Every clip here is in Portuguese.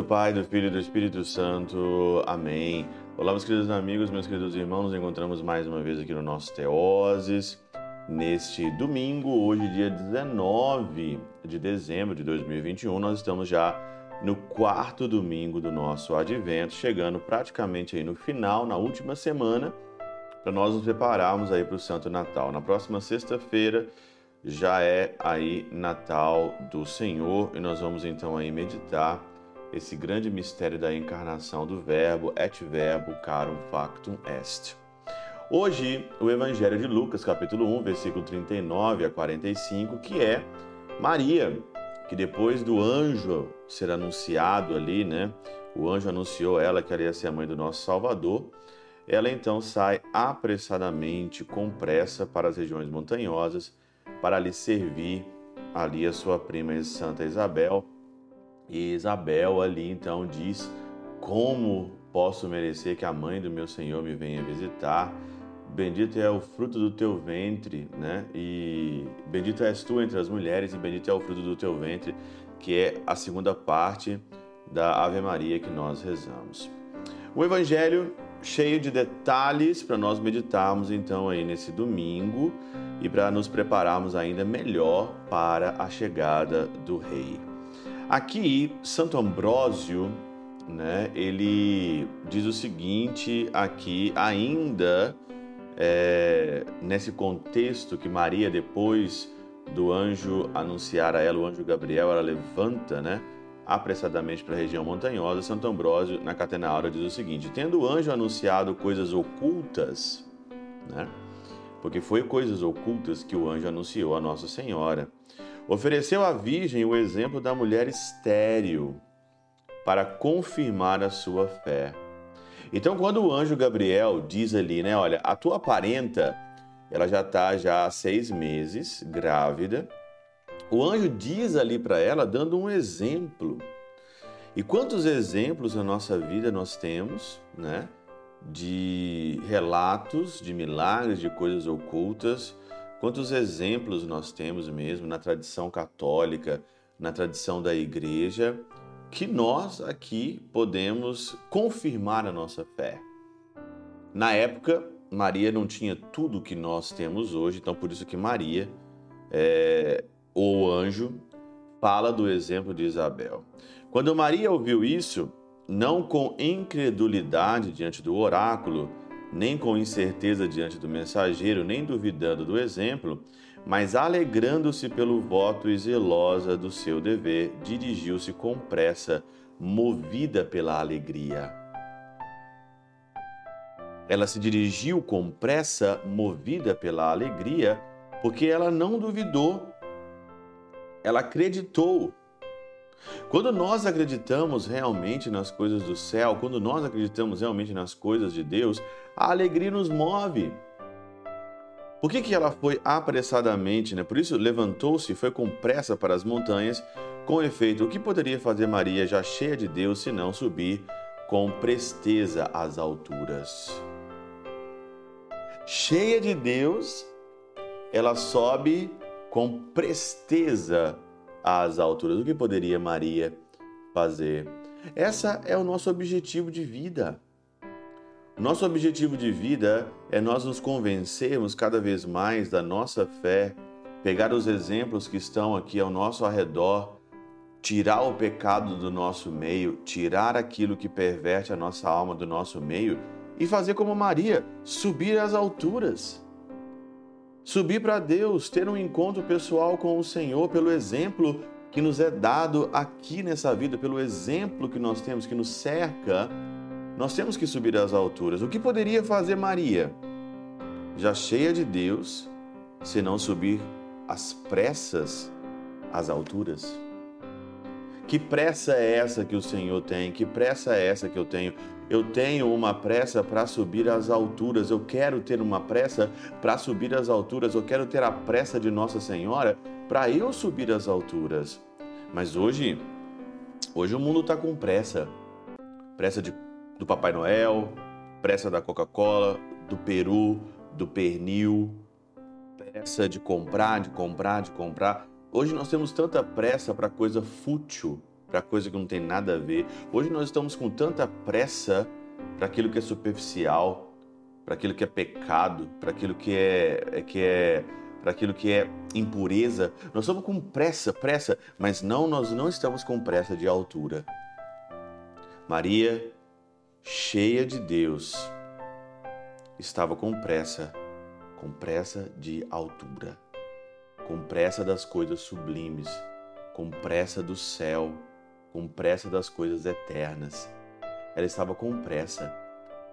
do Pai, do Filho e do Espírito Santo. Amém. Olá, meus queridos amigos, meus queridos irmãos, nos encontramos mais uma vez aqui no nosso Teoses, neste domingo, hoje, dia 19 de dezembro de 2021. Nós estamos já no quarto domingo do nosso advento, chegando praticamente aí no final, na última semana, para nós nos prepararmos aí para o Santo Natal. Na próxima sexta-feira já é aí Natal do Senhor e nós vamos então aí meditar esse grande mistério da encarnação do Verbo, et verbo carum factum est. Hoje, o Evangelho de Lucas, capítulo 1, versículo 39 a 45, que é Maria, que depois do anjo ser anunciado ali, né? O anjo anunciou ela que ela ia ser a mãe do nosso Salvador. Ela então sai apressadamente, com pressa, para as regiões montanhosas, para lhe servir ali a sua prima Santa Isabel, e Isabel ali então diz: Como posso merecer que a mãe do meu Senhor me venha visitar? Bendito é o fruto do teu ventre, né? E bendito és tu entre as mulheres, e bendito é o fruto do teu ventre, que é a segunda parte da Ave Maria que nós rezamos. O Evangelho cheio de detalhes para nós meditarmos então aí nesse domingo e para nos prepararmos ainda melhor para a chegada do Rei. Aqui, Santo Ambrósio, né, ele diz o seguinte aqui, ainda é, nesse contexto que Maria, depois do anjo anunciar a ela, o anjo Gabriel, ela levanta, né, apressadamente para a região montanhosa, Santo Ambrósio, na Catena Aura, diz o seguinte, tendo o anjo anunciado coisas ocultas, né, porque foi coisas ocultas que o anjo anunciou a Nossa Senhora, Ofereceu à Virgem o exemplo da mulher estéril para confirmar a sua fé. Então, quando o anjo Gabriel diz ali, né, olha, a tua parenta, ela já está já há seis meses grávida, o anjo diz ali para ela, dando um exemplo. E quantos exemplos na nossa vida nós temos, né, de relatos de milagres, de coisas ocultas, Quantos exemplos nós temos mesmo na tradição católica, na tradição da igreja, que nós aqui podemos confirmar a nossa fé. Na época, Maria não tinha tudo que nós temos hoje, então por isso que Maria, é, ou anjo, fala do exemplo de Isabel. Quando Maria ouviu isso, não com incredulidade diante do oráculo, nem com incerteza diante do mensageiro, nem duvidando do exemplo, mas alegrando-se pelo voto e zelosa do seu dever, dirigiu-se com pressa, movida pela alegria. Ela se dirigiu com pressa, movida pela alegria, porque ela não duvidou, ela acreditou quando nós acreditamos realmente nas coisas do céu, quando nós acreditamos realmente nas coisas de Deus, a alegria nos move. Por que, que ela foi apressadamente, né? Por isso levantou-se e foi com pressa para as montanhas. Com efeito, o que poderia fazer Maria, já cheia de Deus, se não subir com presteza às alturas? Cheia de Deus, ela sobe com presteza às alturas. O que poderia Maria fazer? Essa é o nosso objetivo de vida. Nosso objetivo de vida é nós nos convencermos cada vez mais da nossa fé, pegar os exemplos que estão aqui ao nosso arredor, tirar o pecado do nosso meio, tirar aquilo que perverte a nossa alma do nosso meio e fazer como Maria, subir às alturas subir para Deus, ter um encontro pessoal com o Senhor pelo exemplo que nos é dado aqui nessa vida, pelo exemplo que nós temos que nos cerca, nós temos que subir às alturas. O que poderia fazer Maria, já cheia de Deus, se não subir às pressas às alturas? Que pressa é essa que o Senhor tem? Que pressa é essa que eu tenho? Eu tenho uma pressa para subir às alturas. Eu quero ter uma pressa para subir às alturas. Eu quero ter a pressa de Nossa Senhora para eu subir às alturas. Mas hoje, hoje o mundo está com pressa. Pressa de, do Papai Noel, pressa da Coca-Cola, do Peru, do pernil, pressa de comprar, de comprar, de comprar. Hoje nós temos tanta pressa para coisa fútil, para coisa que não tem nada a ver. Hoje nós estamos com tanta pressa para aquilo que é superficial, para aquilo que é pecado, para aquilo que é, é que é para aquilo que é impureza. Nós estamos com pressa, pressa, mas não, nós não estamos com pressa de altura. Maria, cheia de Deus, estava com pressa, com pressa de altura, com pressa das coisas sublimes, com pressa do céu, com pressa das coisas eternas. Ela estava com pressa,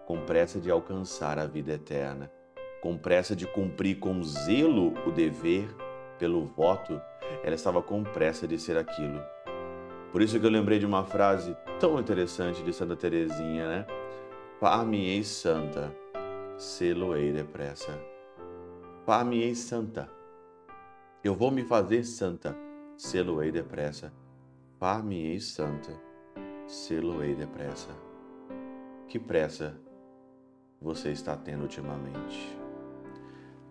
com pressa de alcançar a vida eterna com pressa de cumprir com zelo o dever pelo voto, ela estava com pressa de ser aquilo. Por isso que eu lembrei de uma frase tão interessante de Santa Teresinha, né? Far-me-ei santa, selo-ei depressa. Far-me-ei santa. Eu vou me fazer santa, selo-ei depressa. Far-me-ei santa, selo-ei depressa. Que pressa você está tendo ultimamente?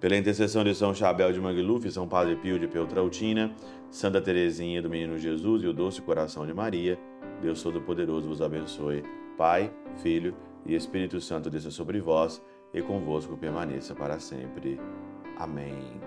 Pela intercessão de São Chabel de Mangluf, São Padre Pio de Peltrautina, Santa Teresinha do Menino Jesus e o Doce Coração de Maria, Deus Todo-Poderoso vos abençoe. Pai, Filho e Espírito Santo desça sobre vós e convosco permaneça para sempre. Amém.